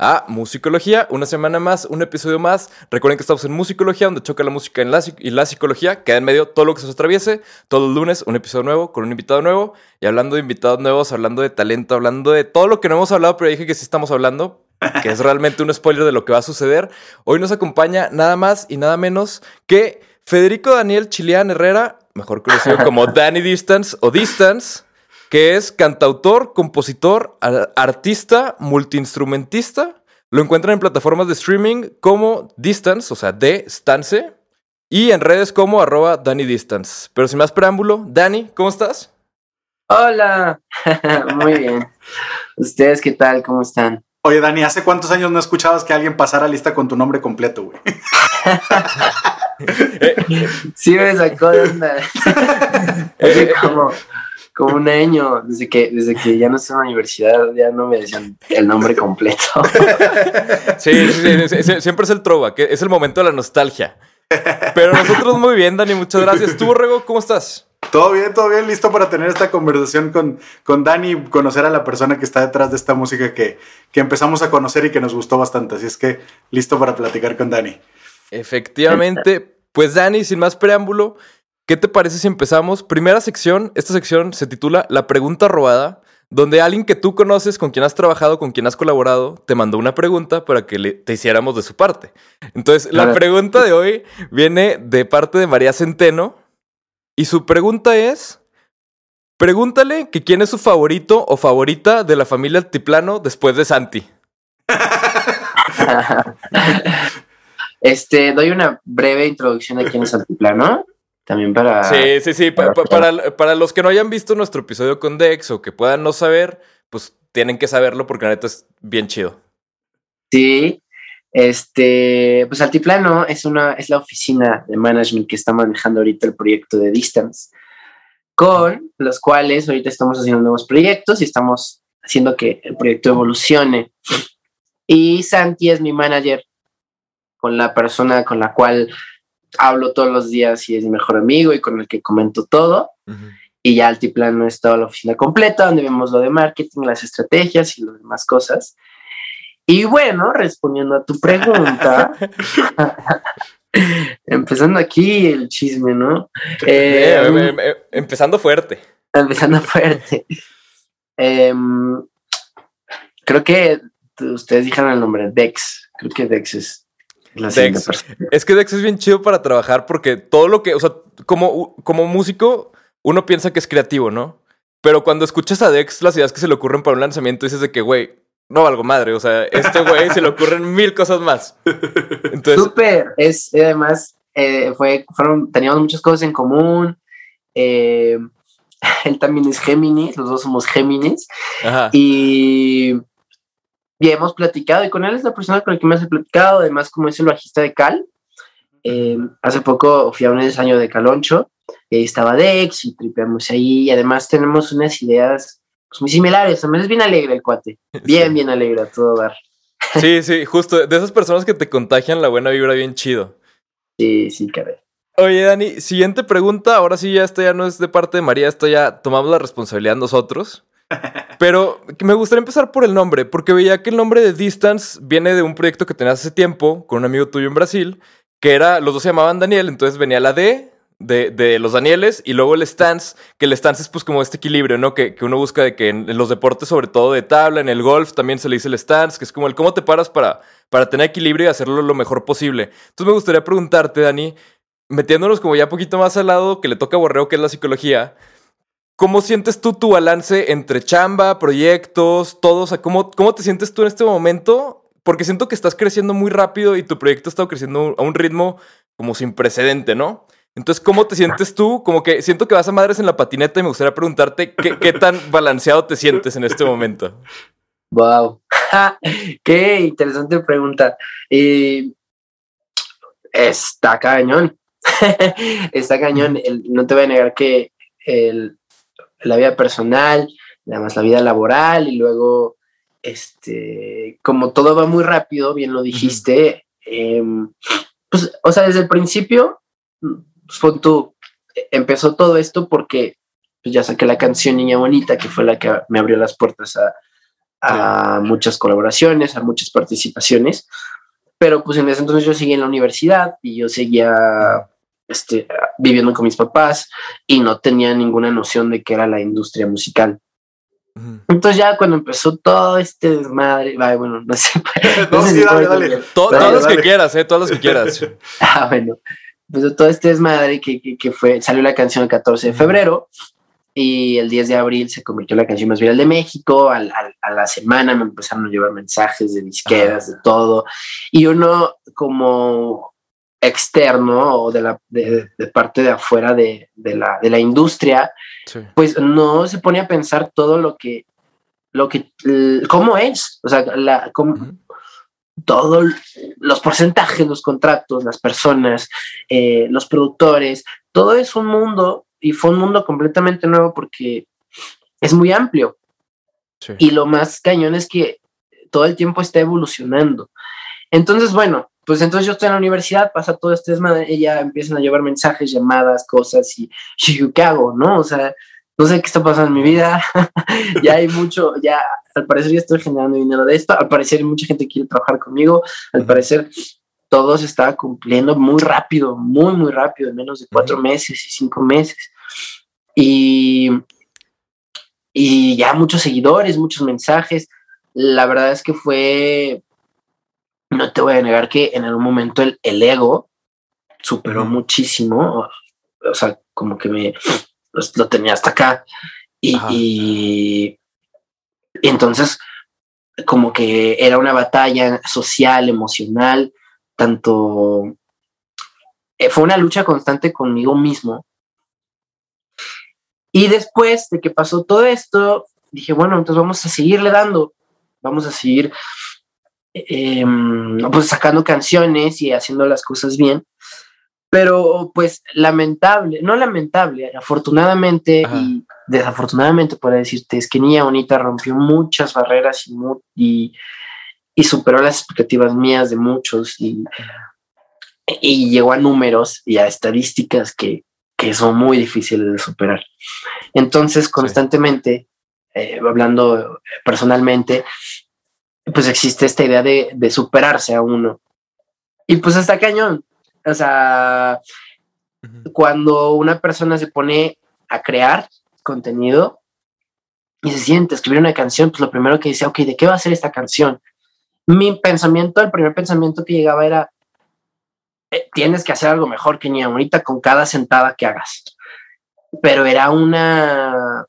A Musicología, una semana más, un episodio más. Recuerden que estamos en Musicología, donde choca la música en la, y la psicología. Queda en medio todo lo que se os atraviese. Todos los lunes, un episodio nuevo con un invitado nuevo. Y hablando de invitados nuevos, hablando de talento, hablando de todo lo que no hemos hablado, pero dije que sí estamos hablando, que es realmente un spoiler de lo que va a suceder. Hoy nos acompaña nada más y nada menos que Federico Daniel Chileán Herrera, mejor conocido como Danny Distance o Distance que es cantautor, compositor, artista, multiinstrumentista. Lo encuentran en plataformas de streaming como Distance, o sea, de Stance, y en redes como arroba Danny Distance. Pero sin más preámbulo, Dani, ¿cómo estás? Hola, muy bien. ¿Ustedes qué tal? ¿Cómo están? Oye, Dani, ¿hace cuántos años no escuchabas que alguien pasara lista con tu nombre completo, güey? sí me sacó de onda. Hace como, como un año, desde que, desde que ya no estoy en la universidad, ya no me decían el nombre completo. Sí, sí, sí, siempre es el trova, que es el momento de la nostalgia. Pero nosotros muy bien, Dani, muchas gracias. ¿Tú, Rego, cómo estás? Todo bien, todo bien, listo para tener esta conversación con, con Dani y conocer a la persona que está detrás de esta música que, que empezamos a conocer y que nos gustó bastante. Así es que listo para platicar con Dani. Efectivamente, pues Dani, sin más preámbulo, ¿qué te parece si empezamos? Primera sección, esta sección se titula La pregunta robada, donde alguien que tú conoces, con quien has trabajado, con quien has colaborado, te mandó una pregunta para que le, te hiciéramos de su parte. Entonces, la pregunta de hoy viene de parte de María Centeno y su pregunta es... Pregúntale que quién es su favorito o favorita de la familia Altiplano después de Santi. Este, doy una breve introducción a quién es Altiplano. También para. Sí, sí, sí. Para, para, los que no hayan visto nuestro episodio con Dex o que puedan no saber, pues tienen que saberlo porque la neta es bien chido. Sí. Este, pues Altiplano es una, es la oficina de management que está manejando ahorita el proyecto de Distance, con los cuales ahorita estamos haciendo nuevos proyectos y estamos haciendo que el proyecto evolucione. Y Santi es mi manager con la persona con la cual hablo todos los días y es mi mejor amigo y con el que comento todo. Y ya Altiplano es toda la oficina completa, donde vemos lo de marketing, las estrategias y las demás cosas. Y bueno, respondiendo a tu pregunta, empezando aquí el chisme, ¿no? Eh, em, em, empezando fuerte. Empezando fuerte. Em, creo que ustedes dijeron el nombre, Dex. Creo que Dex es Dex. Es que Dex es bien chido para trabajar porque todo lo que, o sea, como, como músico, uno piensa que es creativo, ¿no? Pero cuando escuchas a Dex, las ideas que se le ocurren para un lanzamiento, dices de que, güey, no valgo madre. O sea, este güey se le ocurren mil cosas más. Entonces, Súper. Es, además, eh, fue, fueron, teníamos muchas cosas en común. Eh, él también es Géminis, los dos somos Géminis. Y y hemos platicado, y con él es la persona con la que más he platicado, además como es el bajista de Cal. Eh, hace poco fui a un ensayo de Caloncho, y ahí estaba Dex y tripeamos ahí, y además tenemos unas ideas pues, muy similares, también es bien alegre el cuate, bien, bien alegre a todo dar. Sí, sí, justo, de esas personas que te contagian la buena vibra bien chido. Sí, sí, caray. Oye, Dani, siguiente pregunta. Ahora sí, ya esto ya no es de parte de María, esto ya tomamos la responsabilidad nosotros. Pero me gustaría empezar por el nombre, porque veía que el nombre de Distance viene de un proyecto que tenías hace tiempo con un amigo tuyo en Brasil, que era, los dos se llamaban Daniel, entonces venía la D de, los Danieles y luego el stance, que el stance es pues como este equilibrio, ¿no? Que, uno busca de que en, los deportes, sobre todo de tabla, en el golf también se le dice el stance, que es como el cómo te paras para, para tener equilibrio y hacerlo lo mejor posible. Entonces me gustaría preguntarte, Dani, metiéndonos como ya poquito más al lado que le toca a Borreo, que es la psicología, ¿Cómo sientes tú tu balance entre chamba, proyectos, todo? O sea, ¿cómo, ¿cómo te sientes tú en este momento? Porque siento que estás creciendo muy rápido y tu proyecto ha estado creciendo a un ritmo como sin precedente, ¿no? Entonces, ¿cómo te sientes tú? Como que siento que vas a madres en la patineta y me gustaría preguntarte qué, tan balanceado te sientes en este momento. Wow, qué interesante pregunta. está cañón, está cañón. no te voy a negar que el, la vida personal, además la vida laboral y luego, este, como todo va muy rápido, bien lo dijiste, em, pues, o sea, desde el principio, pues, tú, empezó todo esto porque pues, ya saqué la canción Niña Bonita, que fue la que me abrió las puertas a, a muchas colaboraciones, a muchas participaciones, pero pues en ese entonces yo seguía en la universidad y yo seguía este, viviendo con mis papás y no tenía ninguna noción de qué era la industria musical. Entonces ya cuando empezó todo este desmadre, bueno, no sé. no, sí, dale, dale. todos los que quieras, eh, todos los que quieras. ah, bueno. Pues todo este desmadre que, que, que, fue, salió la canción el 14 de febrero y el 10 de abril se convirtió en la canción más viral de México. Al, al, a la semana me empezaron a llevar mensajes de disqueras, de todo. Y uno como externo o de la de, de parte de afuera de, de, la, de la industria, sí. pues no se pone a pensar todo lo que, lo que, cómo es, o sea, la, cómo, uh -huh. todos los porcentajes, los contratos, las personas, eh, los productores, todo es un mundo y fue un mundo completamente nuevo porque es muy amplio. Sí. Y lo más cañón es que todo el tiempo está evolucionando. Entonces, bueno, pues entonces yo estoy en la universidad, pasa todo este desmadre, ella empiezan a llevar mensajes, llamadas, cosas y, y ¿qué hago? ¿No? O sea, no sé qué está pasando en mi vida, ya hay mucho, ya al parecer ya estoy generando dinero de esto, al parecer mucha gente quiere trabajar conmigo, al uh -huh. parecer todo se estaba cumpliendo muy rápido, muy, muy rápido, en menos de cuatro uh -huh. meses y cinco meses. Y, y ya muchos seguidores, muchos mensajes. La verdad es que fue, no te voy a negar que en algún momento el, el ego superó muchísimo, o sea, como que me lo, lo tenía hasta acá. Y, y, y entonces, como que era una batalla social, emocional, tanto eh, fue una lucha constante conmigo mismo. Y después de que pasó todo esto, dije, bueno, entonces vamos a seguirle dando, vamos a seguir eh, pues sacando canciones y haciendo las cosas bien. Pero pues lamentable, no lamentable, afortunadamente Ajá. y desafortunadamente puedo decirte, es que Niña Bonita rompió muchas barreras y, y, y superó las expectativas mías de muchos y, y, llegó a números y a estadísticas que, que son muy difíciles de superar. Entonces, constantemente, eh, hablando personalmente, pues existe esta idea de, de, superarse a uno. Y pues hasta cañón. O sea, uh -huh. cuando una persona se pone a crear contenido y se siente a escribir una canción, pues lo primero que dice, ok, ¿de qué va a ser esta canción? Mi pensamiento, el primer pensamiento que llegaba era, eh, tienes que hacer algo mejor que ni ahorita con cada sentada que hagas. Pero era una,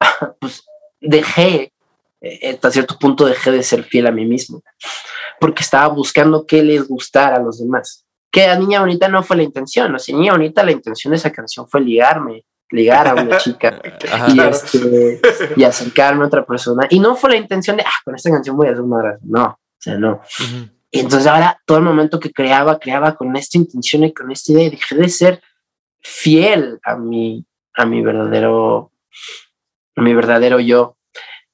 pues dejé, hasta cierto punto dejé de ser fiel a mí mismo, porque estaba buscando qué les gustara a los demás. Que a Niña Bonita no fue la intención, o sea, Niña Bonita la intención de esa canción fue ligarme, ligar a una chica y, este, y acercarme a otra persona. Y no fue la intención de, ah, con esta canción voy a hacer una No, o sea, no. Uh -huh. Y entonces ahora todo el momento que creaba, creaba con esta intención y con esta idea, dejé de ser fiel a mi, a mi verdadero, a mi verdadero yo.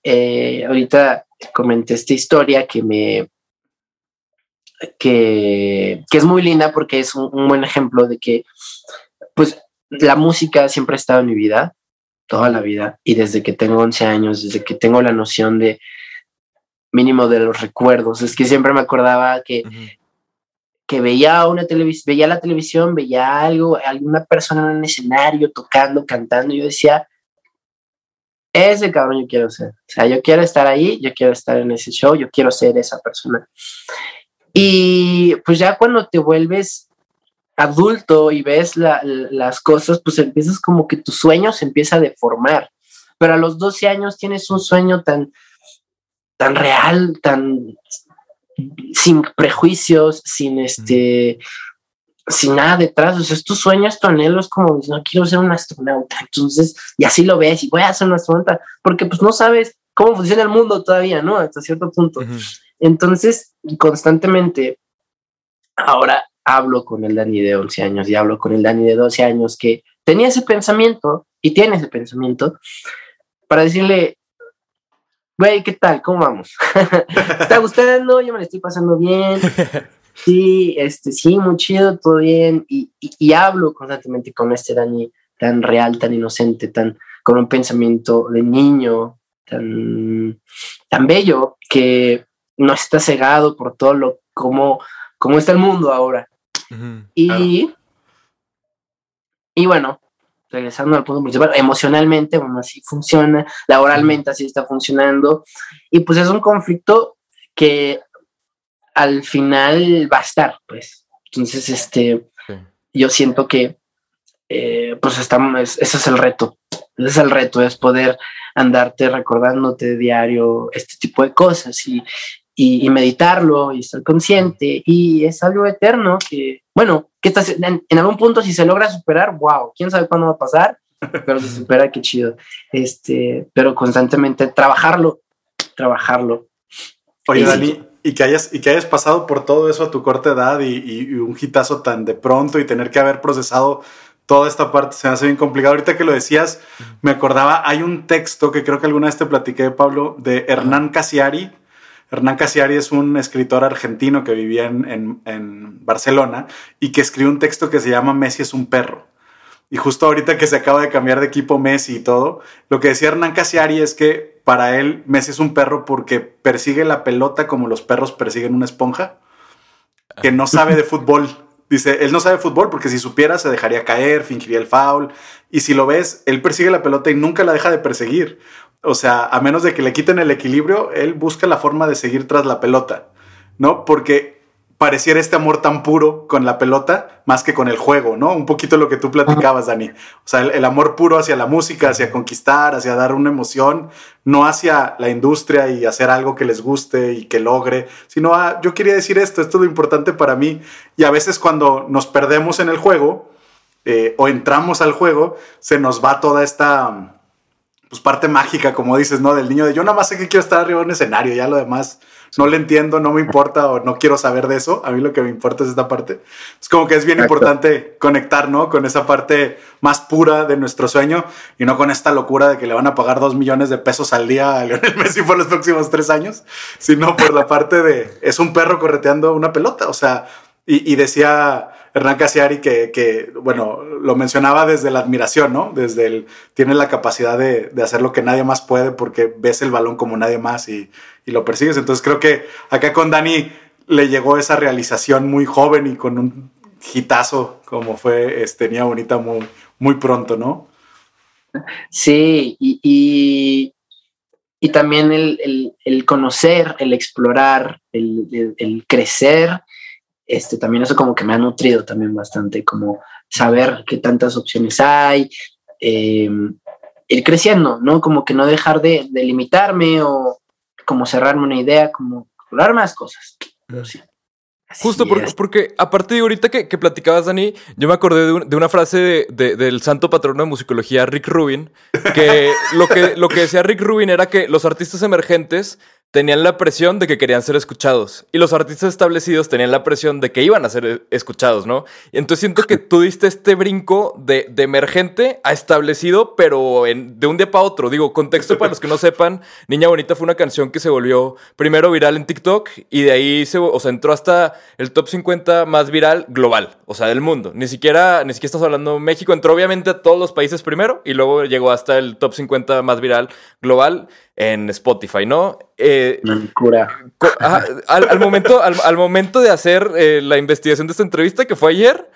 Eh, ahorita comenté esta historia que me, que, que es muy linda porque es un, un buen ejemplo de que, pues, la música siempre ha estado en mi vida, toda la vida, y desde que tengo 11 años, desde que tengo la noción de mínimo de los recuerdos, es que siempre me acordaba que, uh -huh. que veía una televisión, veía la televisión, veía algo, alguna persona en un escenario tocando, cantando, y yo decía, ese cabrón yo quiero ser, o sea, yo quiero estar ahí, yo quiero estar en ese show, yo quiero ser esa persona. Y pues ya cuando te vuelves adulto y ves la, las cosas, pues empiezas como que tu sueño se empieza a deformar. Pero a los 12 años tienes un sueño tan, tan real, tan sin prejuicios, sin este. Sin nada detrás. O sea, es tu sueño, es tu anhelo, es como, no quiero ser un astronauta. Entonces, y así lo ves, y voy a ser un astronauta, porque pues no sabes cómo funciona el mundo todavía, ¿no? Hasta cierto punto. Uh -huh. Entonces, constantemente, ahora hablo con el Dani de 11 años y hablo con el Dani de 12 años que tenía ese pensamiento y tiene ese pensamiento para decirle, güey, ¿qué tal? ¿Cómo vamos? ¿Te está gustando? Yo me la estoy pasando bien. Sí, este, sí, muy chido, todo bien. Y, y, y hablo constantemente con este Dani tan real, tan inocente, tan con un pensamiento de niño, tan, tan bello, que no está cegado por todo lo como, como está el mundo ahora. Y, y bueno, regresando al punto principal, emocionalmente, bueno, así funciona, laboralmente así está funcionando, y pues es un conflicto que al final va a estar, pues. Entonces, este, Sí. yo siento que, eh, pues estamos, es- ese es el reto, ese es el reto, es poder andarte recordándote diario este tipo de cosas y, y, y meditarlo y estar consciente y es algo eterno que, bueno, que estás en, en algún punto si se logra superar, wow, quién sabe cuándo va a pasar, pero se supera, qué chido. Este, pero constantemente trabajarlo, trabajarlo. Oye. Dani, y que hayas, y que hayas pasado por todo eso a tu corta edad y, y- y un hitazo tan de pronto y tener que haber procesado toda esta parte se me hace bien complicado. Ahorita que lo decías, me acordaba, hay un texto que creo que alguna vez te platiqué, Pablo, de Hernán Casiari. Hernán Casiari es un escritor argentino que vivía en, en- en Barcelona y que escribió un texto que se llama Messi es un perro. Y justo ahorita que se acaba de cambiar de equipo Messi y todo, lo que decía Hernán Casiari es que para él Messi es un perro porque persigue la pelota como los perros persiguen una esponja, que no sabe de fútbol. Dice, él no sabe fútbol porque si supiera se dejaría caer, fingiría el foul. Y si lo ves, él persigue la pelota y nunca la deja de perseguir. O sea, a menos de que le quiten el equilibrio, él busca la forma de seguir tras la pelota, ¿no? Porque pareciera este amor tan puro con la pelota más que con el juego, ¿no? Un poquito lo que tú platicabas, Dani. O sea, el, amor puro hacia la música, hacia conquistar, hacia dar una emoción, no hacia la industria y hacer algo que les guste y que logre, sino a, yo quería decir esto, esto es lo importante para mí. Y a veces cuando nos perdemos en el juego eh, o entramos al juego, se nos va toda esta pues parte mágica, como dices, ¿no? Del niño de yo nada más sé que quiero estar arriba de un escenario, ya lo demás no le entiendo, no me importa o no quiero saber de eso. A mí lo que me importa es esta parte. Es como que es bien Exacto. importante conectar, ¿no? Con esa parte más pura de nuestro sueño y no con esta locura de que le van a pagar dos millones de pesos al día a Lionel Messi por los próximos tres años, sino por la parte de es un perro correteando una pelota. O sea, y, y decía Hernán Casiari que, bueno, lo mencionaba desde la admiración, ¿no? Desde el, tiene la capacidad de, hacer lo que nadie más puede porque ves el balón como nadie más y, lo persigues. Entonces creo que acá con Dani le llegó esa realización muy joven y con un hitazo como fue este, Bonita muy, muy pronto, ¿no? Sí, y, y, y también el, el, el conocer, el explorar, el- el crecer, este, también eso como que me ha nutrido también bastante, como saber qué tantas opciones hay, eh, ir creciendo, ¿no? Como que no dejar de, de limitarme o como cerrarme una idea, como explorar más cosas. Pero sí. Así Justo porque, porque aparte de ahorita que, que platicabas, Dani, yo me acordé de, un- de una frase de- de- del santo patrono de musicología, Rick Rubin, que lo, que lo que decía Rick Rubin era que los artistas emergentes tenían la presión de que querían ser escuchados y los artistas establecidos tenían la presión de que iban a ser escuchados, ¿no? Y entonces siento que tú diste este brinco de, emergente a establecido, pero de un día para otro. Digo, contexto para los que no sepan, Niña Bonita fue una canción que se volvió primero viral en TikTok y de ahí se, o sea, entró hasta el top 50 más viral global, o sea, del mundo. Ni siquiera, ni siquiera estás hablando México, entró obviamente a todos los países primero y luego llegó hasta el top 50 más viral global en Spotify, ¿no? Eh, ajá, al, al momento, al, al momento de hacer eh, la investigación de esta entrevista, que fue ayer,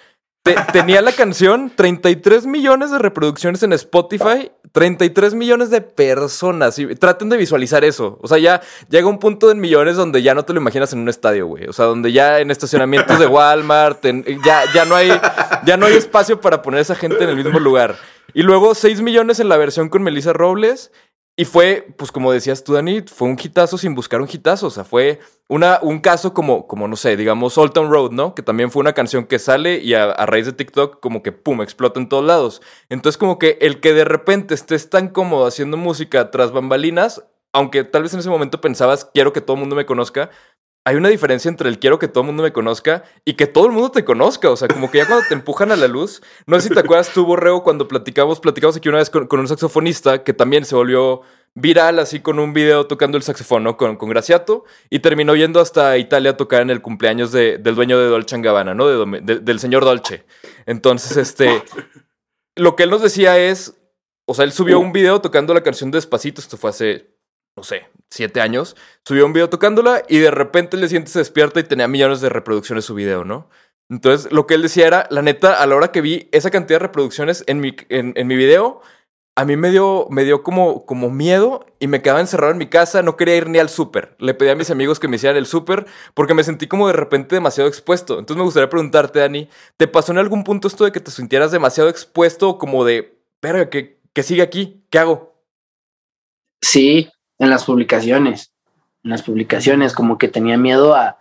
te- tenía la canción 33 millones de reproducciones en Spotify, 33 millones de personas. Y traten de visualizar eso. O sea, ya llega un punto en millones donde ya no te lo imaginas en un estadio, güey. O sea, donde ya en estacionamientos de Walmart, en- ya, ya, no hay, ya no hay espacio para poner a esa gente en el mismo lugar. Y luego 6 millones en la versión con Melissa Robles. Y fue, pues como decías tú, Dani, fue un hitazo sin buscar un hitazo. O sea, fue una, un caso como, como, no sé, digamos, Old Town Road, ¿no? Que también fue una canción que sale y a, a raíz de TikTok como que, pum, explota en todos lados. Entonces como que el que de repente estés tan cómodo haciendo música tras bambalinas, aunque tal vez en ese momento pensabas, quiero que todo el mundo me conozca, hay una diferencia entre el quiero que todo el mundo me conozca y que todo el mundo te conozca. O sea, como que ya cuando te empujan a la luz. No sé si te acuerdas tú, Borrego, cuando platicamos, platicamos aquí una vez con, con un saxofonista que también se volvió viral así con un video tocando el saxofón, ¿no? Con, con Graciato y terminó yendo hasta Italia a tocar en el cumpleaños de- del dueño de Dolce Gabbana, ¿no? De Dome- de- del señor Dolce. Entonces, este, lo que él nos decía es, o sea, él subió un video tocando la canción Despacito, esto fue hace, no sé, siete años, subió un video tocándola y de repente el siguiente se despierta y tenía millones de reproducciones su video, ¿no? Entonces, lo que él decía era, la neta, a la hora que vi esa cantidad de reproducciones en mi, en, mi video, a mí me dio, me dio como, como miedo y me quedaba encerrado en mi casa, no quería ir ni al súper. Le pedí a mis amigos que me hicieran el súper porque me sentí como de repente demasiado expuesto. Entonces me gustaría preguntarte, Dani, ¿te pasó en algún punto esto de que te sintieras demasiado expuesto como de, verga, ¿qué, qué sigue aquí? ¿Qué hago? Sí, en las publicaciones. En las publicaciones, como que tenía miedo a,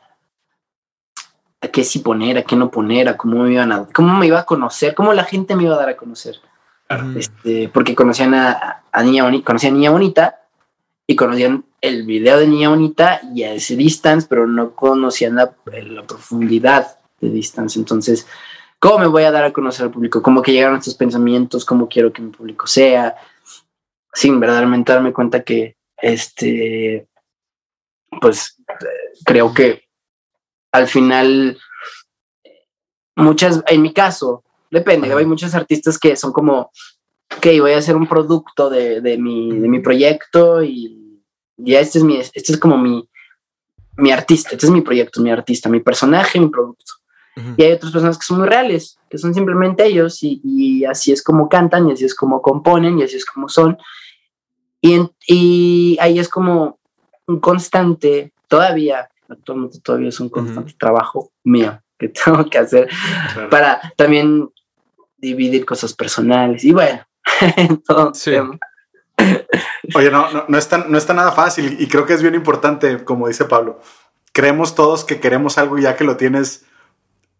a qué sí poner, a qué no poner, a cómo me iban a, cómo me iba a conocer, cómo la gente me iba a dar a conocer. Este, porque conocían a, a Niña Bonita, conocían a Niña Bonita y conocían el video de Niña Bonita y a ese Distance, pero no conocían la, la profundidad de Distance. Entonces, ¿cómo me voy a dar a conocer al público? ¿Cómo que llegaron estos pensamientos? ¿Cómo quiero que mi público sea? Sin verdaderamente darme cuenta que, este, pues, creo que al final, muchas, en mi caso, depende, hay muchos artistas que son como, ok, voy a hacer un producto de, de mi, de mi proyecto y ya este es mi, este es como mi, mi artista, este es mi proyecto, mi artista, mi personaje, mi producto. Y hay otras personas que son muy reales, que son simplemente ellos y, y así es como cantan y así es como componen y así es como son. Y, en- y ahí es como un constante, todavía, actualmente todavía es un constante trabajo mío que tengo que hacer Claro. para también dividir cosas personales y bueno, Sí. tema. Oye, no, no, no, está, no está nada fácil y creo que es bien importante, como dice Pablo. Creemos todos que queremos algo ya que lo tienes,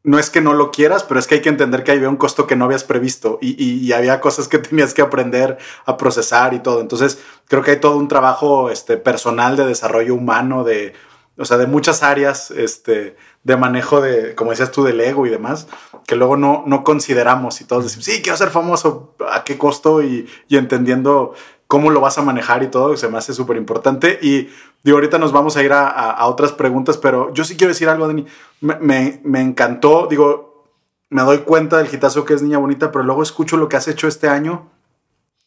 no es que no lo quieras, pero es que hay que entender que había un costo que no habías previsto y, y- había cosas que tenías que aprender a procesar y todo. Entonces, creo que hay todo un trabajo este, personal de desarrollo humano, de, o sea, de muchas áreas este, de manejo de, como decías tú, del ego y demás, que luego no, no consideramos y todos decimos, sí, quiero ser famoso, ¿a qué costo? Y, y entendiendo cómo lo vas a manejar y todo, se me hace súper importante. Y digo, ahorita nos vamos a ir a, a- a otras preguntas, pero yo sí quiero decir algo, Dani. Me, me- me encantó, digo, me doy cuenta del hitazo que es Niña Bonita, pero luego escucho lo que has hecho este año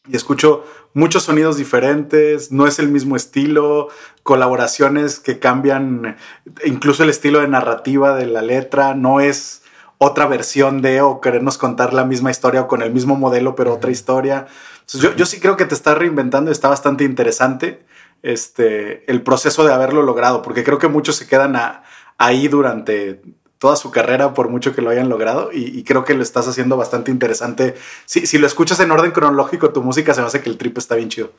y escucho muchos sonidos diferentes, no es el mismo estilo, colaboraciones que cambian, incluso el estilo de narrativa de la letra, no es otra versión de o querernos contar la misma historia o con el mismo modelo pero otra historia. Entonces, yo, yo sí creo que te estás reinventando, está bastante interesante este, el proceso de haberlo logrado, porque creo que muchos se quedan a- ahí durante toda su carrera por mucho que lo hayan logrado y, y creo que lo estás haciendo bastante interesante. Si, si lo escuchas en orden cronológico, tu música se me hace que el trip está bien chido.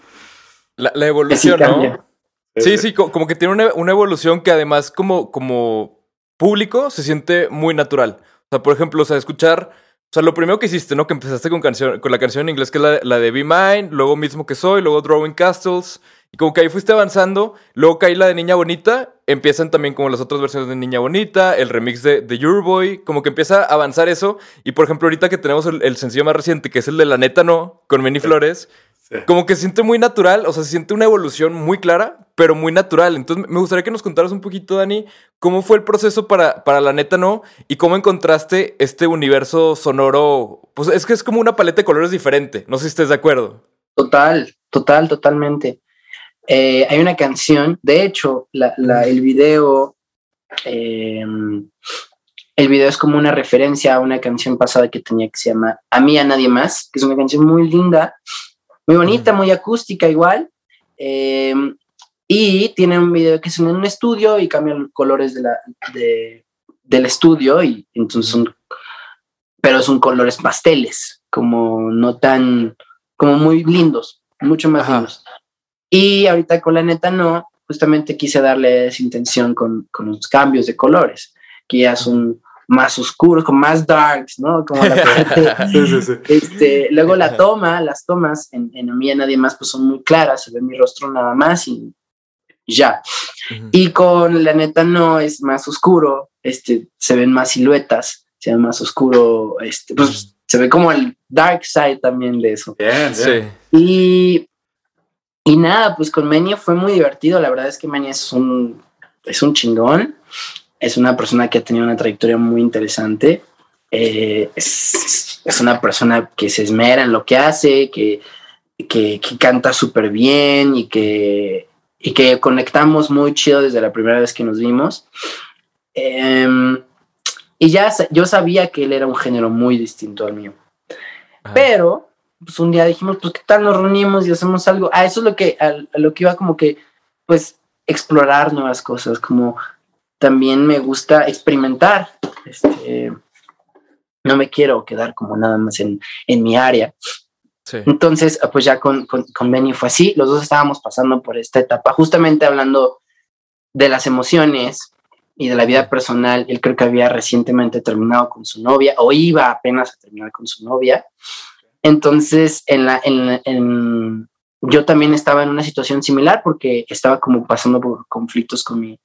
La, la evolución, cambia. ¿no? Sí, sí, co- como que tiene una, una evolución que además como, como público se siente muy natural. O sea, por ejemplo, o sea, escuchar, o sea, lo primero que hiciste, ¿no? Que empezaste con, canción, con la canción en inglés que es la, la de Be Mine, luego mismo que soy, luego Drawing Castles, y como que ahí fuiste avanzando, luego caí la de Niña Bonita, empiezan también como las otras versiones de Niña Bonita, el remix de, de Euroboy, como que empieza a avanzar eso, y por ejemplo ahorita que tenemos el, el sencillo más reciente, que es el de La Neta No, con Many Flores, Sí. como que se siente muy natural, o sea, se siente una evolución muy clara, pero muy natural. Entonces, me gustaría que nos contaras un poquito, Dani, cómo fue el proceso para, para la neta, ¿no? Y cómo encontraste este universo sonoro. Pues es que es como una paleta de colores diferente. No sé si estés de acuerdo. Total, total, totalmente. Eh, hay una canción, de hecho, la, la- el video, eh, el video es como una referencia a una canción pasada que tenía que se llama A mí, a nadie más, que es una canción muy linda, muy bonita, muy acústica igual. eh, y tiene un video que es en un estudio y cambian los colores de la, de- del estudio y entonces son, pero son colores pasteles, como no tan, como muy lindos, mucho más Ajá. lindos. Y ahorita con la neta no, justamente quise darle esa intención con, con los cambios de colores, que ya son más oscuros, con más darks, ¿no? Como la parte- Sí, sí, sí. este, luego la toma, las tomas en, en A mí y a nadie más, pues son muy claras, se ve mi rostro nada más y ya. Y con la neta no es más oscuro, este, se ven más siluetas, se ve más oscuro, este, pues se ve como el dark side también de eso. Bien. Sí. Y y nada, pues con Menia fue muy divertido. La verdad es que Menia es un, es un chingón. Es una persona que ha tenido una trayectoria muy interesante. Eh, es, es, una persona que se esmera en lo que hace, que, que, que canta súper bien y que, y que conectamos muy chido desde la primera vez que nos vimos. Eh, y ya yo sabía que él era un género muy distinto al mío. Ajá. Pero pues un día dijimos, pues qué tal nos reunimos y hacemos algo. Ah, eso es lo que, a, a lo que iba como que, pues, explorar nuevas cosas, como también me gusta experimentar. Este, no me quiero quedar como nada más en, en mi área. Sí. Entonces, pues ya con, con, con Benny fue así, los dos estábamos pasando por esta etapa, justamente hablando de las emociones y de la vida personal. Él creo que había recientemente terminado con su novia o iba apenas a terminar con su novia. Entonces, en la, en, en, yo también estaba en una situación similar porque estaba como pasando por conflictos con mi,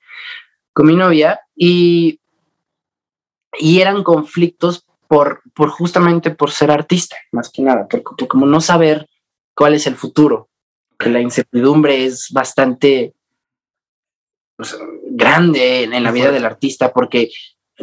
con mi novia y, y eran conflictos por, por justamente por ser artista, más que nada, por, por como no saber cuál es el futuro, que la incertidumbre es bastante pues, grande en, en la vida del artista porque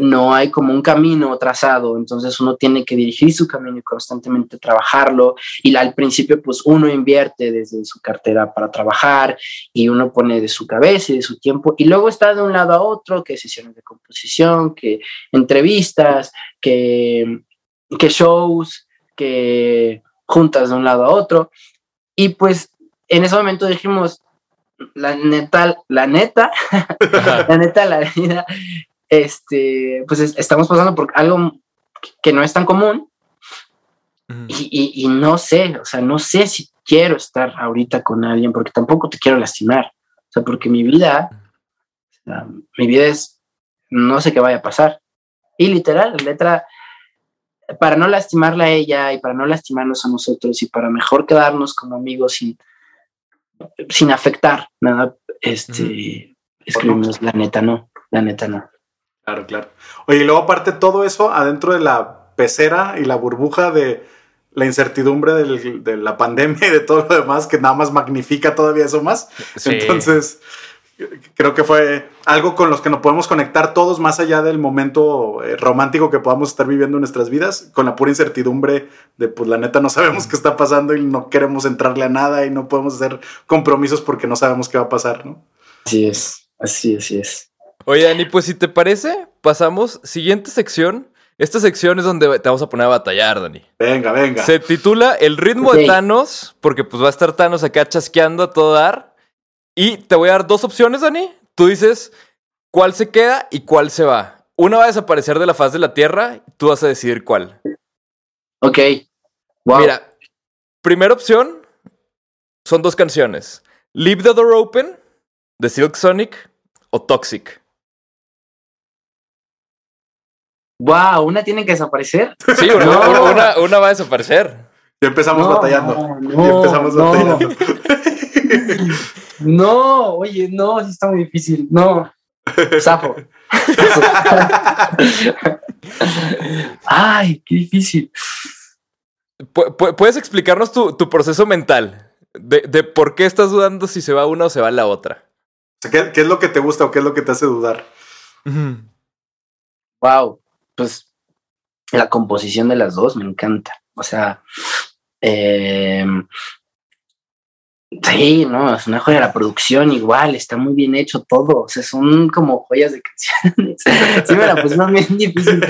no hay como un camino trazado, entonces uno tiene que dirigir su camino y constantemente trabajarlo. Y al principio, pues uno invierte desde su cartera para trabajar y uno pone de su cabeza y de su tiempo. Y luego está de un lado a otro, que sesiones de composición, que entrevistas, que, que shows, que juntas de un lado a otro. Y pues en ese momento dijimos, la neta, la neta, la neta, la vida este, pues es, estamos pasando por algo que no es tan común uh -huh. y, y, y, no sé, o sea, no sé si quiero estar ahorita con alguien porque tampoco te quiero lastimar, o sea, porque mi vida, mi vida es, no sé qué vaya a pasar. Y literal, letra, para no lastimarla a ella y para no lastimarnos a nosotros y para mejor quedarnos como amigos sin, sin afectar nada, este, uh -huh. escribimos, la neta no, la neta no. Claro, claro. Oye, y luego aparte todo eso adentro de la pecera y la burbuja de la incertidumbre del, de la pandemia y de todo lo demás que nada más magnifica todavía eso más. Sí. Entonces, creo que fue algo con los que nos podemos conectar todos más allá del momento eh, romántico que podamos estar viviendo en nuestras vidas, con la pura incertidumbre de, pues la neta no sabemos qué está pasando y no queremos entrarle a nada y no podemos hacer compromisos porque no sabemos qué va a pasar, ¿no? Así es, así, así es. Oye, Dani, pues si te parece, pasamos siguiente sección. Esta sección es donde te vamos a poner a batallar, Dani. Venga, venga. Se titula El ritmo okay. de Thanos, porque pues va a estar Thanos acá chasqueando a todo dar. Y te voy a dar dos opciones, Dani. Tú dices cuál se queda y cuál se va. Una va a desaparecer de la faz de la Tierra, tú vas a decidir cuál. Ok. Wow. Mira, primera opción son dos canciones. Leave the Door Open, de Silk Sonic, o Toxic. Wow, ¿una tiene que desaparecer? Sí, una, no. una, una va a desaparecer. Ya empezamos no, batallando. No, ya empezamos no. batallando. no, oye, no, sí está muy difícil. No. Zafo. Ay, qué difícil. Pu ¿Puedes explicarnos tu, tu proceso mental? De, de, por qué estás dudando si se va una o se va la otra. ¿qué, ¿qué, es lo que te gusta o qué es lo que te hace dudar? Uh -huh. Wow pues la composición de las dos me encanta. O sea, eh, sí, no, es una joya. La producción igual, está muy bien hecho todo. O sea, son como joyas de canciones. sí, me la pusieron bien difícil.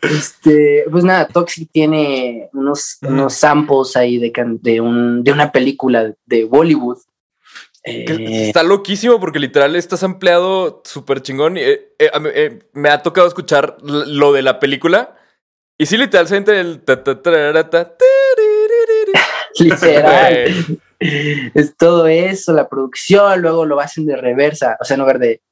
Este, pues nada, Toxic tiene unos, unos samples ahí de, de, un, de una película de Bollywood. Eh, está loquísimo porque literal estás ampliado súper chingón. Eh, eh, eh, me ha tocado escuchar lo de la película. Y sí, literal, se entra el. Literal. es todo eso, la producción, luego lo hacen de reversa. O sea, en lugar de.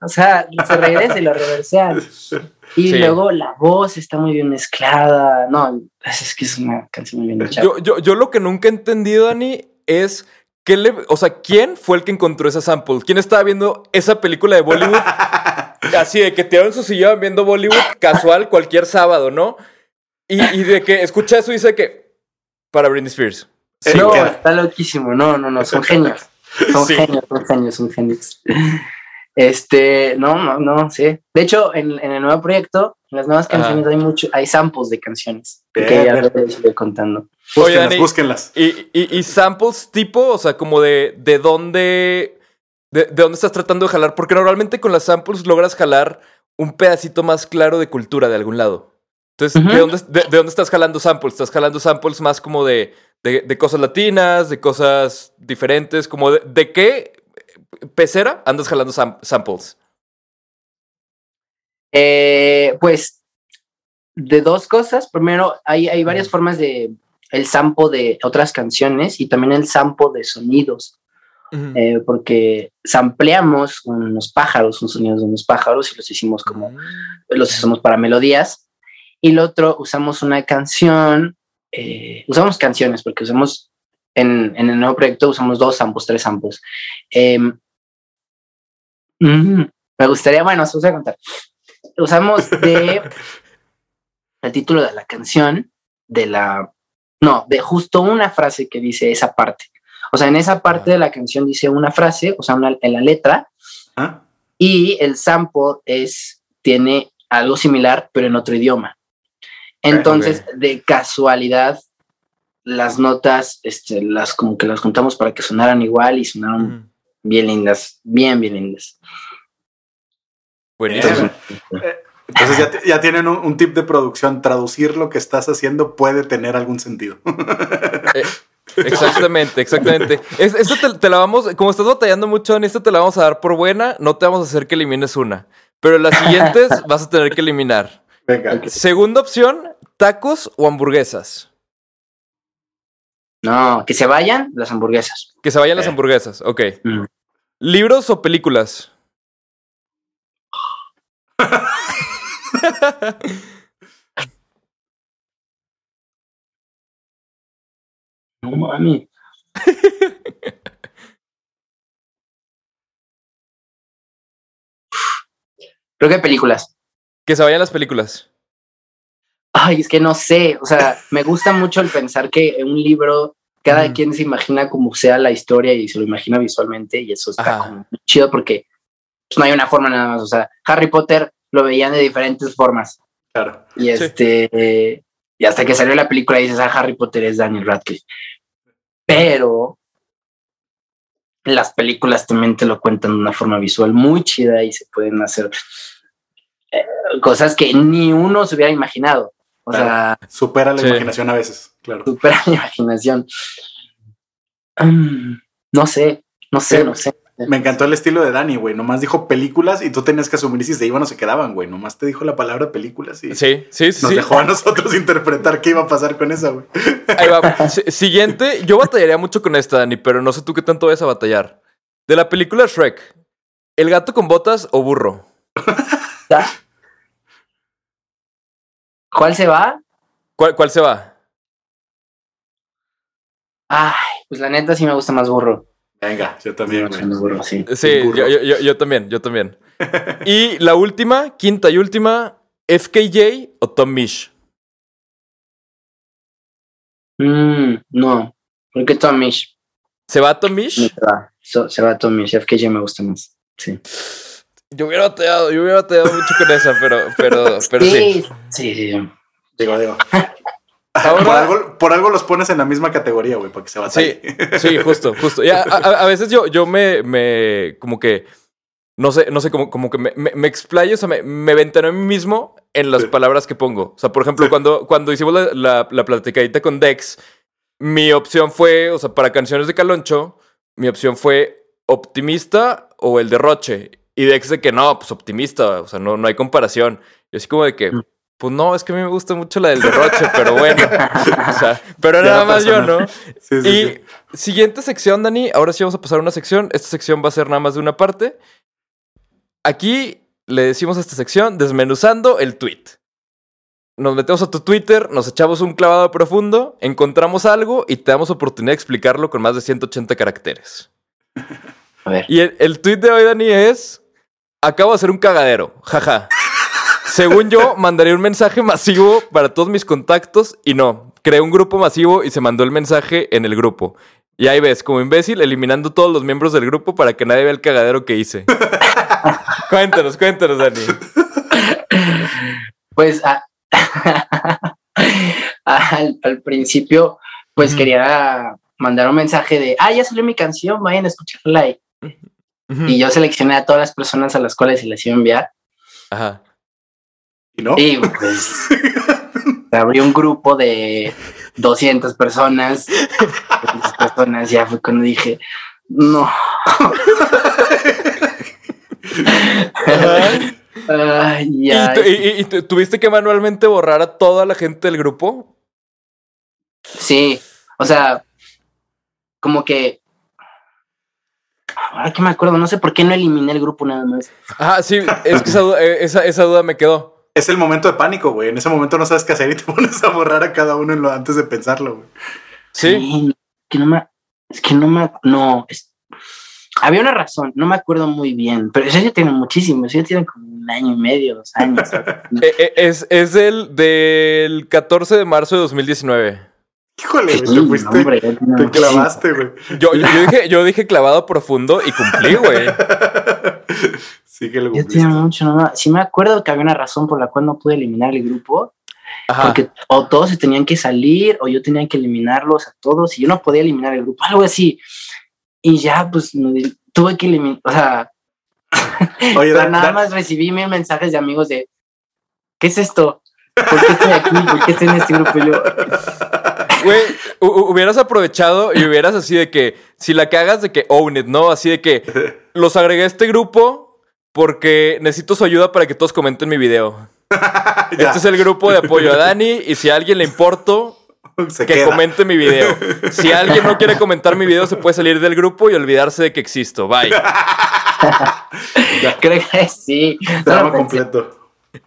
O sea, se regresa y lo reversean. Y sí. luego la voz está muy bien mezclada. No, es que es una canción muy bien hecha. Yo, yo, yo lo que nunca he entendido, Dani, es que le, o sea, ¿quién fue el que encontró esa sample? ¿Quién estaba viendo esa película de Bollywood? Así de que tiraron su sillón viendo Bollywood casual cualquier sábado, ¿no? Y, y, de que escucha eso y dice que para Britney Spears. Sí, no, queda. está loquísimo. No, no, no, son genios. Son Sí. genios, son genios, son genios. Este, no, no, no, sí. De hecho, en, en el nuevo proyecto, en las nuevas canciones hay mucho, hay samples de canciones. Bien, que ya les iré contando. Oye, Búsquenlas, Dani, búsquenlas. Y, y- y samples tipo, o sea, como de, de dónde. De, de dónde estás tratando de jalar. Porque normalmente con las samples logras jalar un pedacito más claro de cultura de algún lado. Entonces. ¿de, dónde, de, de dónde estás jalando samples? ¿Estás jalando samples más como de, de, de cosas latinas, de cosas diferentes? Como de, ¿de qué pecera andas jalando sam- samples? Eh, pues de dos cosas. Primero, hay, hay varias formas de el sample de otras canciones y también el sample de sonidos, eh, porque sampleamos unos pájaros, unos sonidos de unos pájaros y los hicimos como, los usamos para melodías. Y lo otro, usamos una canción, eh, usamos canciones porque usamos en, en el nuevo proyecto, usamos dos samples, tres samples. Em, mm, me gustaría, bueno, se los voy a contar. Usamos de el título de la canción, de la, no, de justo una frase que dice esa parte. O sea, en esa parte de la canción dice una frase, o sea, una- en la letra, ¿Ah? y el sample es, tiene algo similar, pero en otro idioma. Entonces, de casualidad, las notas, este, las como que las juntamos para que sonaran igual y sonaron. Bien lindas, bien, bien lindas. Buenísimo. Eh, Entonces ya, t- ya tienen un, un tip de producción. Traducir lo que estás haciendo puede tener algún sentido. Eh, exactamente, exactamente. Es- Esto te, te la vamos, como estás batallando mucho en esto, te la vamos a dar por buena. No te vamos a hacer que elimines una. Pero las siguientes vas a tener que eliminar. Venga. Segunda opción, tacos o hamburguesas. No, que se vayan las hamburguesas. Que se vayan las Eh. hamburguesas, ok. Mm. ¿Libros o películas? No mami. Creo que películas. Que se vayan las películas. Ay, es que no sé. O sea, me gusta mucho el pensar que en un libro cada quien se imagina como sea la historia y se lo imagina visualmente y eso está Ajá. como chido porque pues, no hay una forma nada más. O sea, Harry Potter lo veían de diferentes formas Claro. y este eh, y hasta que salió la película dices, ah, Harry Potter es Daniel Radcliffe. Pero las películas también te lo cuentan de una forma visual muy chida y se pueden hacer eh, cosas que ni uno se hubiera imaginado. O sea, Supera la Sí. imaginación a veces. Claro. supera mi imaginación. Mm, no sé, no sé, Sí. no sé. Me encantó el estilo de Dani, güey. Nomás dijo películas y tú tenías que asumir si se iban o se quedaban, güey. Nomás te dijo la palabra películas y Sí, sí, sí. nos sí. dejó a nosotros interpretar qué iba a pasar con esa, güey. Ahí va. Si- Siguiente, yo batallaría mucho con esta, Dani, pero no sé tú qué tanto vayas a batallar. De la película Shrek, ¿el gato con botas o burro? ¿Cuál se va? ¿Cuál, cuál se va? Ay, pues la neta sí me gusta más burro. Venga, yo también, güey. Más burro, sí. Sí, burro. yo, yo- yo- yo también, yo también. Y la última, quinta y última, FKJ o Tom Mish. Mm, no, porque Tomish ¿Se va Tom Mish? se va. So- se va Tomish, es que ya me gusta más. Sí. Yo hubiera batallado, yo hubiera batallado mucho con esa, pero, pero, pero sí. sí, sí, sí. Digo, digo. Ahora- por, algo, por algo los pones en la misma categoría, güey, para que se Sí, batalle. sí, justo, justo. Y a, a- a veces yo, yo me, me, como que, no sé, no sé, como, como que me, me, me explayo, o sea, me, me ventano a mí mismo en las Sí. palabras que pongo. O sea, por ejemplo, Sí. cuando, cuando hicimos la, la, la platicadita con Dex, mi opción fue, o sea, para canciones de Caloncho, mi opción fue optimista o el derroche. Y Dex de que no, pues optimista, o sea, no, no hay comparación. Y así como de que, Mm. pues no, es que a mí me gusta mucho la del derroche, pero bueno. O sea, pero Ya nada más yo. ¿no? Sí, sí, Y sí. siguiente sección, Dani. Ahora sí vamos a pasar a una sección. Esta sección va a ser nada más de una parte. Aquí le decimos a esta sección desmenuzando el tweet. Nos metemos a tu Twitter, nos echamos un clavado profundo, encontramos algo y te damos oportunidad de explicarlo con más de 180 caracteres. A ver. Y el, el tweet de hoy, Dani, es: Acabo de hacer un cagadero. Jaja. según yo, mandaría un mensaje masivo para todos mis contactos y no. Creé un grupo masivo y se mandó el mensaje en el grupo. Y ahí ves, como imbécil, eliminando todos los miembros del grupo para que nadie vea el cagadero que hice. cuéntanos, cuéntanos, Dani. Pues a- al, al principio, pues quería mandar un mensaje de, ah, ya salió mi canción, vayan a escucharla. Y, yo seleccioné a todas las personas a las cuales se les iba a enviar. Ajá. ¿Y no? Y pues abrí un grupo de 200 personas. 200 personas, ya fue cuando dije, no. Ay, ¿Y, ya. y- y- y tu- tuviste que manualmente borrar a toda la gente del grupo? Sí, o sea, como que. Ahora que me acuerdo, no sé por qué no eliminé el grupo nada más. Ah, sí, es que esa duda, eh, esa, esa duda me quedó. Es el momento de pánico, güey. En ese momento no sabes qué hacer y te pones a borrar a cada uno en lo, antes de pensarlo, güey. Sí. que no me. Es que no me. No. es- había una razón, no me acuerdo muy bien, pero eso ya tiene muchísimo, eso ya tiene como un año y medio, dos años. Eh, eh, es, es del, del 14 de marzo de 2019. Híjole, Sí, te fuiste, hombre, te clavaste, güey. Yo, yo, dije, yo dije clavado profundo y cumplí, güey. sí que lo cumpliste. tiene mucho, no me- Sí me acuerdo que había una razón por la cual no pude eliminar el grupo, Ajá. porque o todos se tenían que salir o yo tenía que eliminarlos a todos y yo no podía eliminar el grupo, algo así. Y ya, pues no- tuve que eliminar, o sea, Oye, pero nada más recibí mil mensajes de amigos de, ¿qué es esto? ¿Por qué estoy aquí? ¿Por qué estoy en este grupo? Y yo, Güey, hu- hu- hubieras aprovechado y hubieras así de que, si la cagas de que own it, ¿no? Así de que los agregué a este grupo porque necesito su ayuda para que todos comenten mi video. Este es el grupo de apoyo a Dani y si a alguien le importo, se que queda. comente mi video. Si alguien no quiere comentar mi video, se puede salir del grupo y olvidarse de que existo. Bye. creo que sí. Drama No pensé. completo.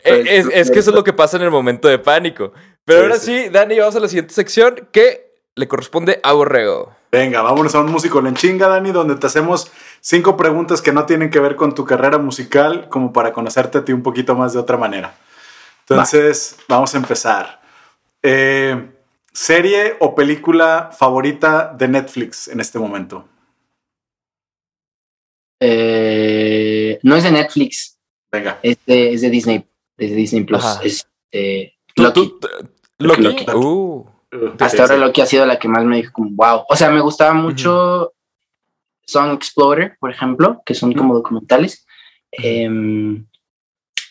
Eh, Es, es que eso es lo que pasa en el momento de pánico. Pero Sí, ahora sí. sí, Dani, vamos a la siguiente sección que le corresponde a Borrego. Venga, vámonos a un músico en chinga, Dani, donde te hacemos cinco preguntas que no tienen que ver con tu carrera musical, como para conocerte a ti un poquito más de otra manera. Entonces, vamos a empezar. Eh, ¿Serie o película favorita de Netflix en este momento? Eh, no es de Netflix, Venga. es de, es de Disney, es de Disney Plus. Ajá. Es de ¿Tú- Loki. tú- Loki? Loki. Uh. Uh, Hasta ahora. Loki ha sido la que más me dijo como wow. O sea, me gustaba mucho Song Explorer, por ejemplo, que son como documentales. Em,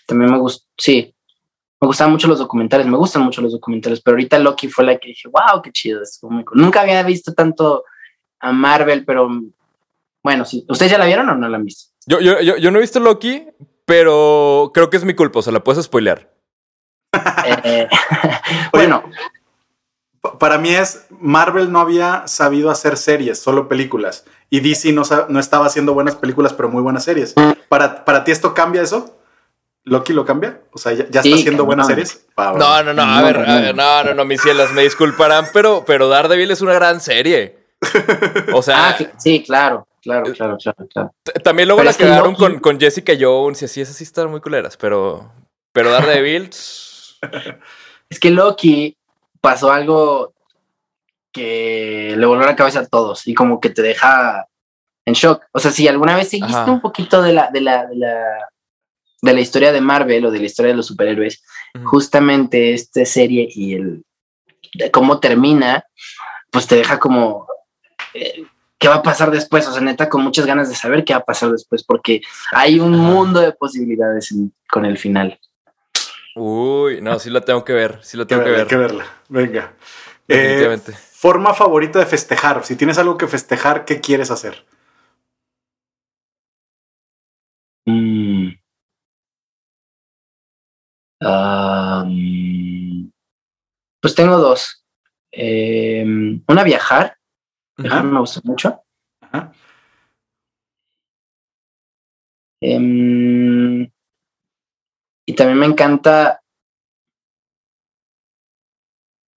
también me gusta, sí, me gustaban mucho los documentales, me gustan mucho los documentales, pero ahorita Loki fue la que dije, wow, qué chido. muy cool". Nunca había visto tanto a Marvel, pero bueno, sí. ¿Ustedes ya la vieron o no la han visto? Yo, yo, yo, yo no he visto Loki, pero creo que es mi culpa, o sea, la puedes spoilear. Eh, bueno, pa- Para mí es, Marvel no había sabido hacer series, solo películas. Y DC no, estaba haciendo buenas películas, pero muy buenas series. ¿Para, ¿Para ti esto cambia eso? ¿Loki lo cambia? O sea, ¿ya, ya Sí, está haciendo buenas series? No, no, no, a No, ver, a no. ver, no, no, no, mis cielas, me disculparán, pero, pero Daredevil es una gran serie. O sea, ah, sí, claro, claro, claro, claro, claro. también luego pero la quedaron Loki- con, con Jessica Jones y así, esas sí están muy culeras, pero, pero Daredevil, Es que Loki pasó algo que le voló la cabeza a todos y como que te deja en shock. O sea, si alguna vez seguiste Ajá. un poquito de la, de la, de la, de la historia de Marvel o de la historia de los superhéroes, justamente esta serie y el de cómo termina, pues te deja como eh, qué va a pasar después. O sea, neta, con muchas ganas de saber qué va a pasar después, porque hay un mundo de posibilidades en- con el final. Uy, no, sí la tengo que ver, sí la que tengo que verla, hay que ver. verla. Venga. Eh, Definitivamente. forma favorita de festejar. Si tienes algo que festejar, ¿qué quieres hacer? Mm. Am, pues tengo dos. Em, una viajar, viajar Ajá. me gusta mucho. Ajá. Em, y también me encanta.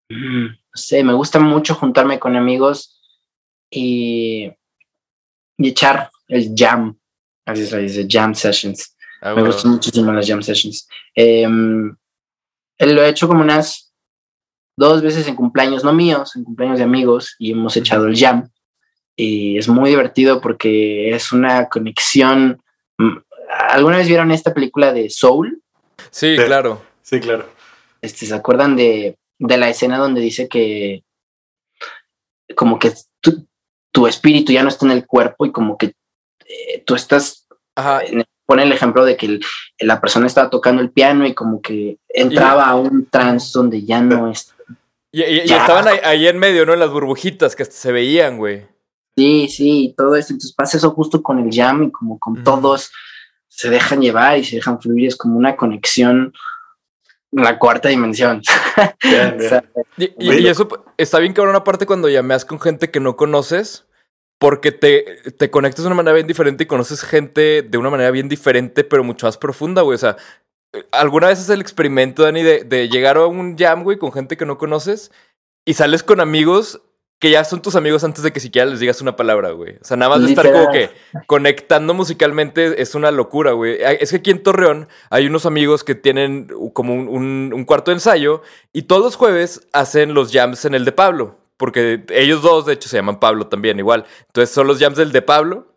No sé, me gusta mucho juntarme con amigos y, y echar el jam. Así se dice, jam sessions. Ah, Me gustan muchísimo las jam sessions. Él lo he hecho como unas dos veces en cumpleaños, no míos, en cumpleaños de amigos, y hemos echado el jam. Y es muy divertido porque es una conexión. mm, ¿Alguna vez vieron esta película de Soul? Sí, claro. Sí, claro. Este, ¿Se acuerdan de, de la escena donde dice que como que tu, tu espíritu ya no está en el cuerpo y como que eh, tú estás Ajá. pone el ejemplo de que el- la persona estaba tocando el piano y como que entraba a un trance donde ya no es. Y, y- estaban ahí, ahí en medio, ¿no? En las burbujitas que hasta se veían, güey. Sí, sí, y todo esto. Entonces pasa eso justo con el jam y como con todos se dejan llevar y se dejan fluir. Es como una conexión en la cuarta dimensión. Bien, O bien. sea, Y, y- Güey. y eso está bien cabrón aparte cuando llameas con gente que no conoces, porque te, te conectas de una manera bien diferente y conoces gente de una manera bien diferente, pero mucho más profunda, güey. O sea, ¿alguna vez haces el experimento, Dani, de, de llegar a un jam, güey, con gente que no conoces y sales con amigos que ya son tus amigos antes de que siquiera les digas una palabra, güey? O sea, nada más de estar como que conectando musicalmente es una locura, güey. Es que aquí en Torreón hay unos amigos que tienen como un, un- un cuarto de ensayo y todos los jueves hacen los jams en el de Pablo. Porque ellos dos, de hecho, se llaman Pablo también, igual. Entonces son los jams del de Pablo.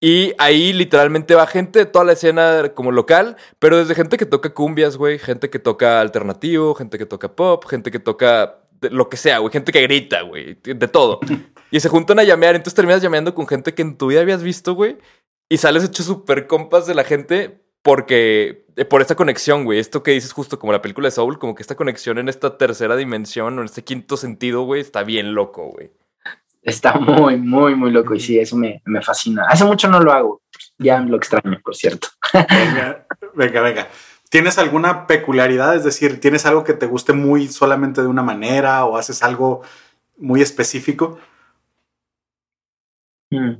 Y ahí literalmente va gente de toda la escena como local, pero desde gente que toca cumbias, güey, gente que toca alternativo, gente que toca pop, gente que toca de- lo que sea, güey, gente que grita, güey, de todo. Y se juntan a llamear, entonces terminas llameando con gente que en tu vida habías visto, güey, y sales hecho súper compas de la gente porque eh, por esta conexión, güey, esto que dices justo como la película de Soul, como que esta conexión en esta tercera dimensión o en este quinto sentido, güey, está bien loco, güey. está muy, muy, muy loco. Y sí, eso me, me fascina. Hace mucho no lo hago. Ya lo extraño, por cierto. Venga, venga, venga. ¿Tienes alguna peculiaridad? Es decir, ¿tienes algo que te guste muy solamente de una manera o haces algo muy específico? Mm.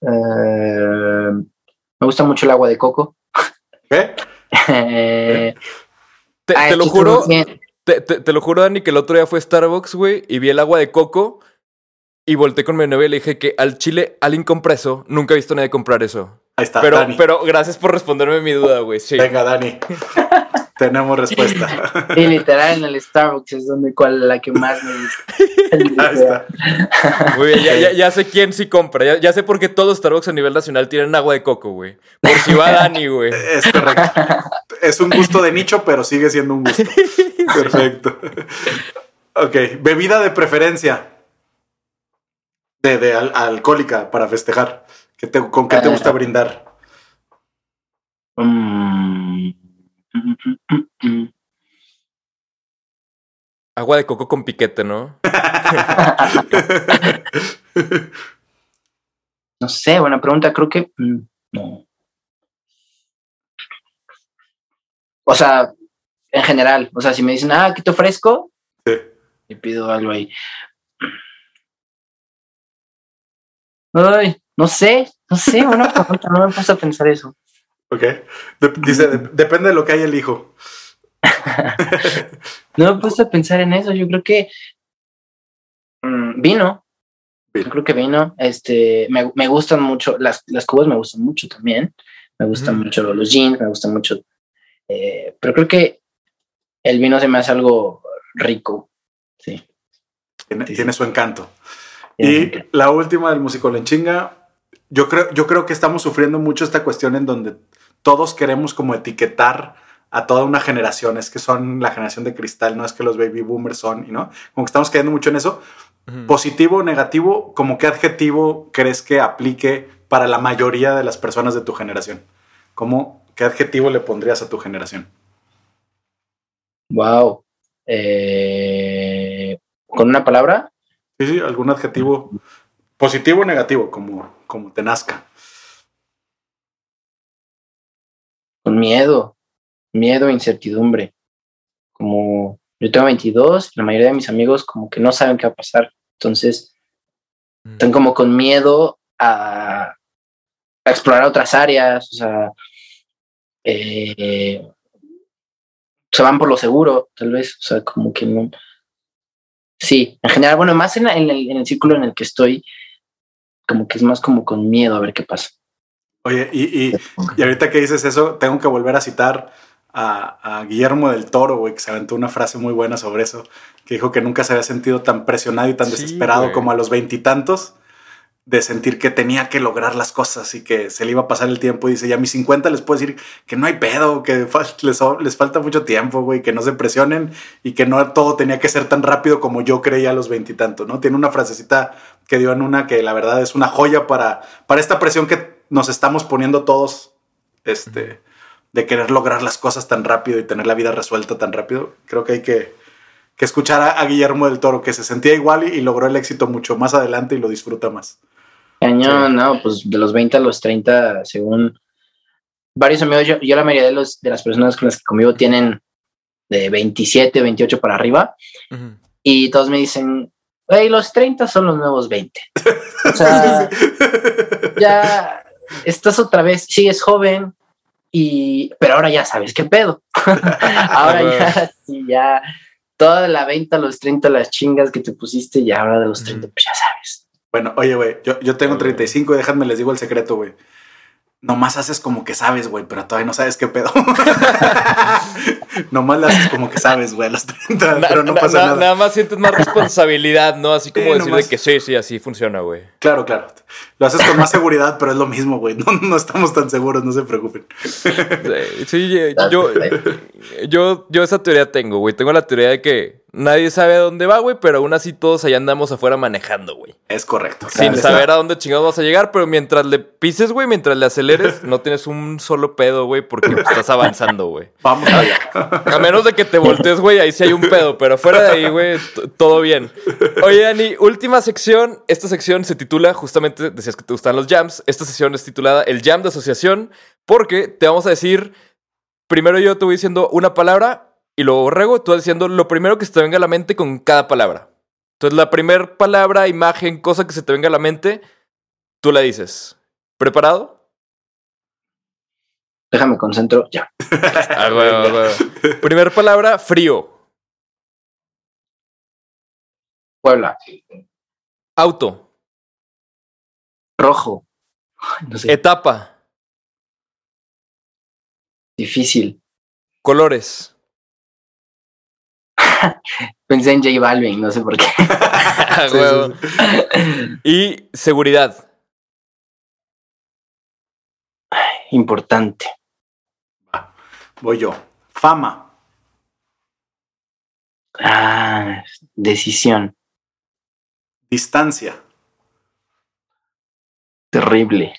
Eh, me gusta mucho el agua de coco. ¿Qué? Eh, Te, lo juro, Te, te- te lo juro, Dani, que el otro día fue a Starbucks, güey, y vi el agua de coco y volteé con mi novia y le dije que al chile alguien compra eso. Nunca he visto a nadie comprar eso. Ahí está, Pero, Dani. pero gracias por responderme mi duda, güey. Sí. Venga, Dani. Tenemos respuesta. Y literal en el Starbucks es donde cual la que más me gusta. Ahí está. Muy bien, ya, ya- ya sé quién sí compra. Ya, ya sé por qué todos Starbucks a nivel nacional tienen agua de coco, güey. Por si va Dani, güey. Es correcto. Es un gusto de nicho, pero sigue siendo un gusto. Perfecto. Ok, bebida de preferencia. De, de al- alcohólica para festejar. ¿Qué te- ¿Con qué te gusta brindar? Mm. Mm, mm, mm, mm. Agua de coco con piquete, ¿no? No sé, buena pregunta. Creo que mm, no. O sea, en general, o sea, si me dicen, ah, ¿qué te ofrezco? Sí. Y pido algo ahí. Ay, no sé, no sé, pregunta, no me puse a pensar eso. Ok. De- dice, de- depende de lo que haya el hijo. No me puse a pensar en eso, yo creo que mm, vino, Vino. yo creo que vino, este, me, me gustan mucho, las, las cubas me gustan mucho también, me gustan Ujú. mucho los jeans, me gustan mucho, eh, pero creo que el vino se me hace algo rico, sí. Tiene, Sí, tiene su encanto. Y la última del musical en chinga. Yo creo, yo creo que estamos sufriendo mucho esta cuestión en donde todos queremos como etiquetar a toda una generación. Es que son la generación de cristal, no es que los baby boomers son, y no. Como que estamos cayendo mucho en eso. Positivo o negativo, ¿como qué adjetivo crees que aplique para la mayoría de las personas de tu generación? ¿Cómo, ¿Qué adjetivo le pondrías a tu generación? Wow. Eh, ¿Con una palabra? Sí, sí, algún adjetivo positivo o negativo, como, como te nazca. Con miedo, miedo e incertidumbre. Como yo tengo 22, la mayoría de mis amigos como que no saben qué va a pasar. Entonces, están como con miedo a, a explorar otras áreas, o sea, eh, se van por lo seguro, tal vez, o sea, como que no. Sí, en general, bueno, más en, la- en el, en el círculo en el que estoy, como que es más como con miedo a ver qué pasa. Oye, y, y, y, ahorita que dices eso, tengo que volver a citar a, a Guillermo del Toro, güey, que se aventó una frase muy buena sobre eso, que dijo que nunca se había sentido tan presionado y tan sí, desesperado wey. como a los veintitantos de sentir que tenía que lograr las cosas y que se le iba a pasar el tiempo. Y dice, ya a mis 50 les puedo decir que no hay pedo, que les, les falta mucho tiempo, güey, que no se presionen y que no todo tenía que ser tan rápido como yo creía a los veintitantos, ¿no? Tiene una frasecita que dio en una que la verdad es una joya para, para esta presión que nos estamos poniendo todos, este, de querer lograr las cosas tan rápido y tener la vida resuelta tan rápido. Creo que hay que, que escuchar a, a, Guillermo del Toro, que se sentía igual y, y logró el éxito mucho más adelante y lo disfruta más. Cañón, sí. no, pues de los 20 a los 30, según varios amigos, yo, yo la mayoría de, los, de las personas con las que conmigo tienen de 27, 28 para arriba, uh -huh. y todos me dicen, hey, los 30 son los nuevos 20. O sea, ya estás otra vez, sigues joven, y, pero ahora ya sabes qué pedo. ahora ya, sí, ya, toda la 20 a los 30, las chingas que te pusiste, ya ahora de los 30, pues ya sabes. Bueno, oye, güey, yo, yo tengo 35 y déjame les digo el secreto, güey. Nomás haces como que sabes, güey, pero todavía no sabes qué pedo. Nomás le haces como que sabes, güey, a los 30, na, pero no pasa na, nada. Nada más sientes más responsabilidad, ¿no? Así como sí, decir nomás... de que sí, sí, así funciona, güey. Claro, claro. Lo haces con más seguridad, pero es lo mismo, güey. No, no estamos tan seguros, no se preocupen. Sí, sí yo, yo, yo esa teoría tengo, güey. Tengo la teoría de que Nadie sabe a dónde va, güey, pero aún así todos allá andamos afuera manejando, güey. Es correcto. Sin claro, saber a dónde chingados vas a llegar, pero mientras le pises, güey, mientras le aceleres, no tienes un solo pedo, güey, porque estás avanzando, güey. Vamos allá. A menos de que te voltees, güey, ahí sí hay un pedo, pero fuera de ahí, güey, todo bien. Oye, Dani, última sección. Esta sección se titula, justamente, que te gustan los jams. Esta sección es titulada El Jam de Asociación, porque te vamos a decir, primero yo te voy diciendo una palabra y luego Borrego, tú vas diciendo lo primero que se te venga a la mente con cada palabra. Entonces, la primera palabra, imagen, cosa que se te venga a la mente, tú la dices. ¿Preparado? Déjame concentro, ya. ah, bueno, bueno. Primer palabra, frío. Puebla. Auto. Rojo. No sé. Etapa. Difícil. Colores. Pensé en J Balvin, no sé por qué. y seguridad. Importante. Voy yo. Fama. Ah, decisión. Distancia. Terrible.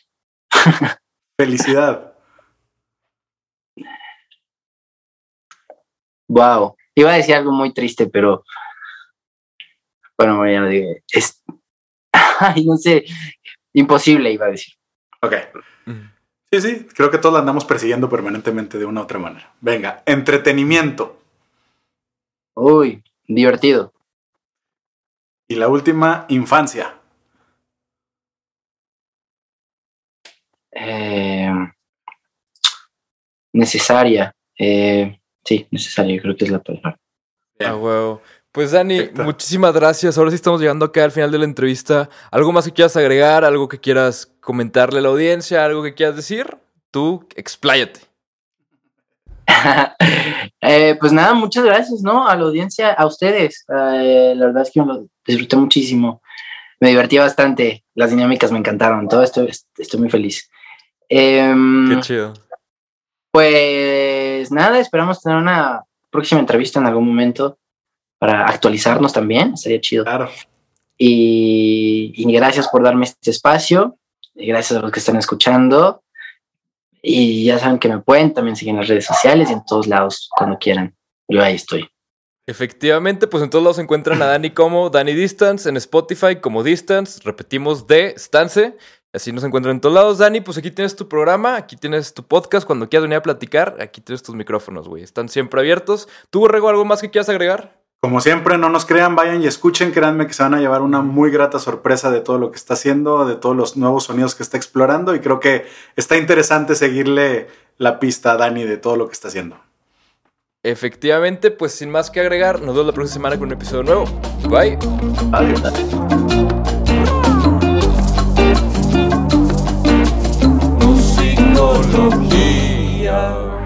Felicidad. Wow. Iba a decir algo muy triste, pero bueno, ya lo digo. Es... Ay, no sé. Imposible, iba a decir. Ok. Sí, sí, creo que todos la andamos persiguiendo permanentemente de una u otra manera. Venga, entretenimiento. Uy, divertido. Y la última, infancia. Eh, necesaria. Eh, Sí, necesario, creo que es la palabra. Ah, huevo. Pues Dani, Perfecto. muchísimas gracias. Ahora sí estamos llegando acá al final de la entrevista. ¿Algo más que quieras agregar? ¿Algo que quieras comentarle a la audiencia? ¿Algo que quieras decir? Tú, expláyate. eh, pues nada, muchas gracias, ¿no? A la audiencia, a ustedes. Eh, la verdad es que me lo disfruté muchísimo. Me divertí bastante. Las dinámicas me encantaron. Todo esto, estoy muy feliz. Eh, Qué chido. Pues nada, esperamos tener una próxima entrevista en algún momento para actualizarnos también, estaría chido. Claro. Y, y, gracias por darme este espacio, y gracias a los que están escuchando. Y ya saben que me pueden también seguir en las redes sociales y en todos lados cuando quieran. Yo ahí estoy. Efectivamente, pues en todos lados se encuentran a Dani como Dani Distance, en Spotify como Distance, repetimos de Stance. Así nos encuentran en todos lados. Dani, pues aquí tienes tu programa, aquí tienes tu podcast. Cuando quieras venir a platicar, aquí tienes tus micrófonos, güey. Están siempre abiertos. ¿Tú, Borrego, algo más que quieras agregar? Como siempre, no nos crean, vayan y escuchen. Créanme que se van a llevar una muy grata sorpresa de todo lo que está haciendo, de todos los nuevos sonidos que está explorando. Y creo que está interesante seguirle la pista a Dani de todo lo que está haciendo. Efectivamente, pues sin más que agregar, nos vemos la próxima semana con un episodio nuevo. Bye. Adiós. No sé tecnología.